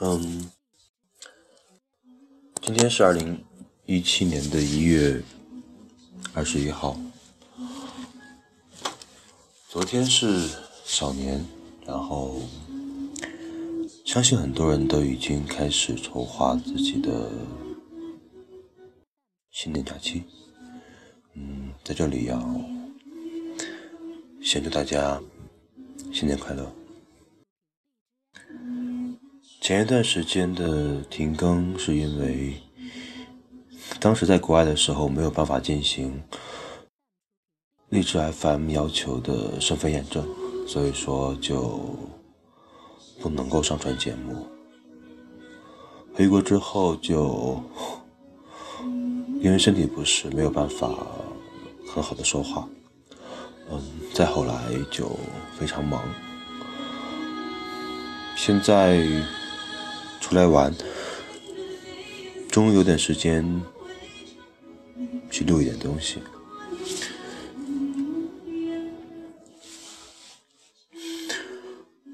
嗯，今天是二零一七年的一月二十一号。昨天是小年，然后相信很多人都已经开始筹划自己的新年假期。嗯，在这里要先祝大家新年快乐。前一段时间的停更是因为当时在国外的时候没有办法进行励志 FM 要求的身份验证，所以说就不能够上传节目。回国之后就因为身体不适没有办法很好的说话，嗯，再后来就非常忙，现在。出来玩，终于有点时间去录一点东西。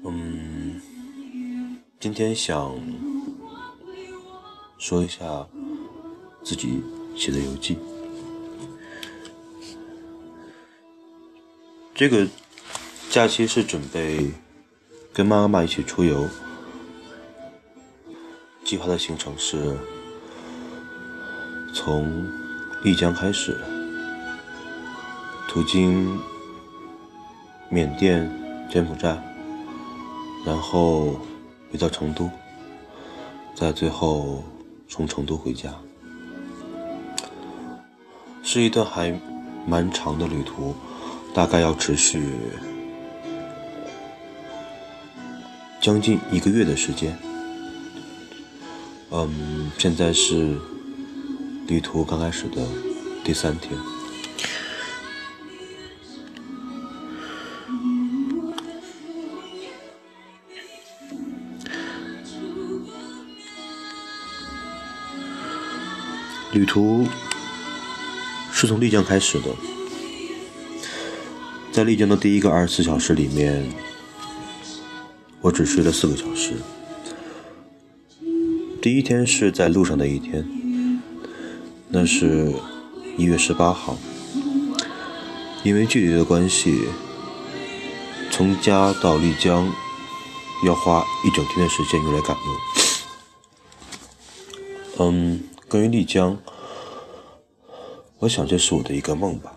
嗯，今天想说一下自己写的游记。这个假期是准备跟妈妈一起出游。计划的行程是从丽江开始，途经缅甸、柬埔寨，然后回到成都，在最后从成都回家，是一段还蛮长的旅途，大概要持续将近一个月的时间。嗯，现在是旅途刚开始的第三天。旅途是从丽江开始的，在丽江的第一个二十四小时里面，我只睡了四个小时。第一天是在路上的一天，那是一月十八号。因为距离的关系，从家到丽江要花一整天的时间用来赶路。嗯，关于丽江，我想这是我的一个梦吧，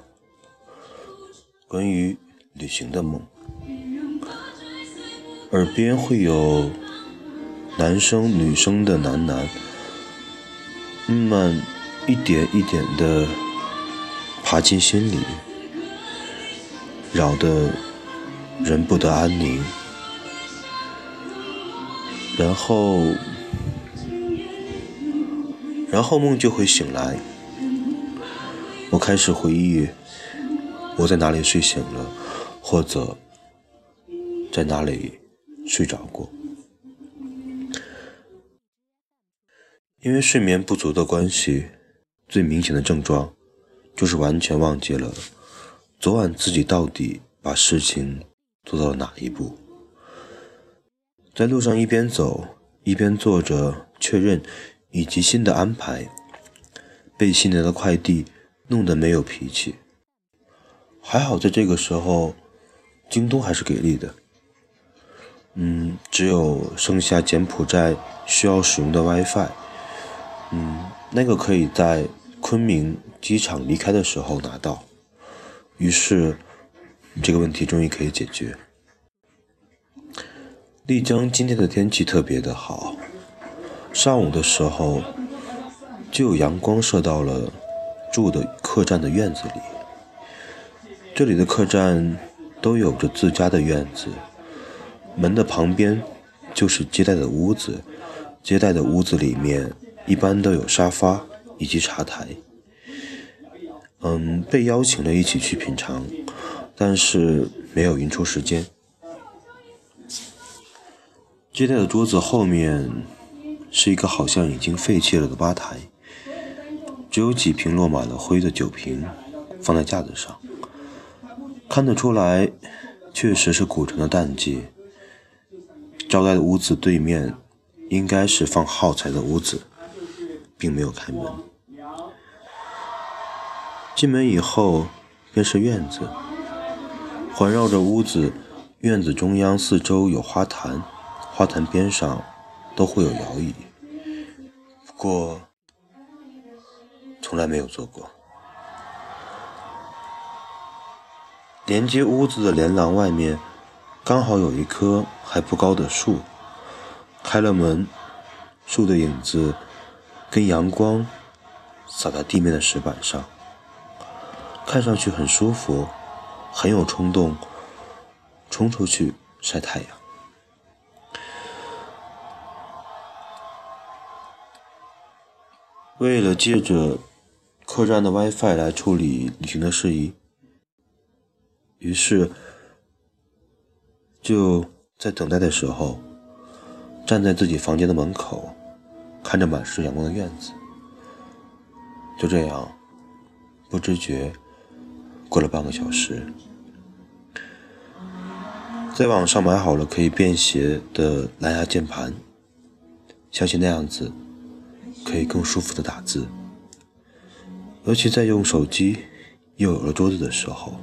关于旅行的梦。耳边会有。男生女生的男男，慢慢一点一点的爬进心里，扰得人不得安宁。然后，然后梦就会醒来。我开始回忆我在哪里睡醒了，或者在哪里睡着过。因为睡眠不足的关系，最明显的症状就是完全忘记了昨晚自己到底把事情做到了哪一步。在路上一边走一边做着确认以及新的安排，被新来的快递弄得没有脾气。还好在这个时候，京东还是给力的。嗯，只有剩下柬埔寨需要使用的 WiFi。嗯，那个可以在昆明机场离开的时候拿到，于是这个问题终于可以解决。丽江今天的天气特别的好，上午的时候就有阳光射到了住的客栈的院子里。这里的客栈都有着自家的院子，门的旁边就是接待的屋子，接待的屋子里面。一般都有沙发以及茶台，嗯，被邀请了一起去品尝，但是没有匀出时间。接待的桌子后面是一个好像已经废弃了的吧台，只有几瓶落满了灰的酒瓶放在架子上，看得出来确实是古城的淡季。招待的屋子对面。应该是放耗材的屋子，并没有开门。进门以后便是院子，环绕着屋子，院子中央四周有花坛，花坛边上都会有摇椅，不过从来没有坐过。连接屋子的连廊外面，刚好有一棵还不高的树。开了门，树的影子跟阳光洒在地面的石板上，看上去很舒服，很有冲动冲出去晒太阳。为了借着客栈的 WiFi 来处理旅行的事宜，于是就在等待的时候。站在自己房间的门口，看着满是阳光的院子，就这样不知觉过了半个小时。在网上买好了可以便携的蓝牙键盘，相信那样子可以更舒服的打字。尤其在用手机又有了桌子的时候，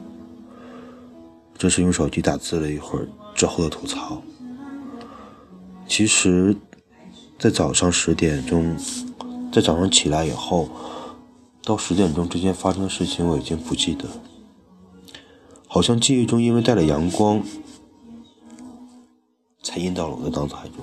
这是用手机打字了一会儿之后的吐槽。其实，在早上十点钟，在早上起来以后，到十点钟之间发生的事情，我已经不记得。好像记忆中因为带了阳光，才印到了我的脑海中。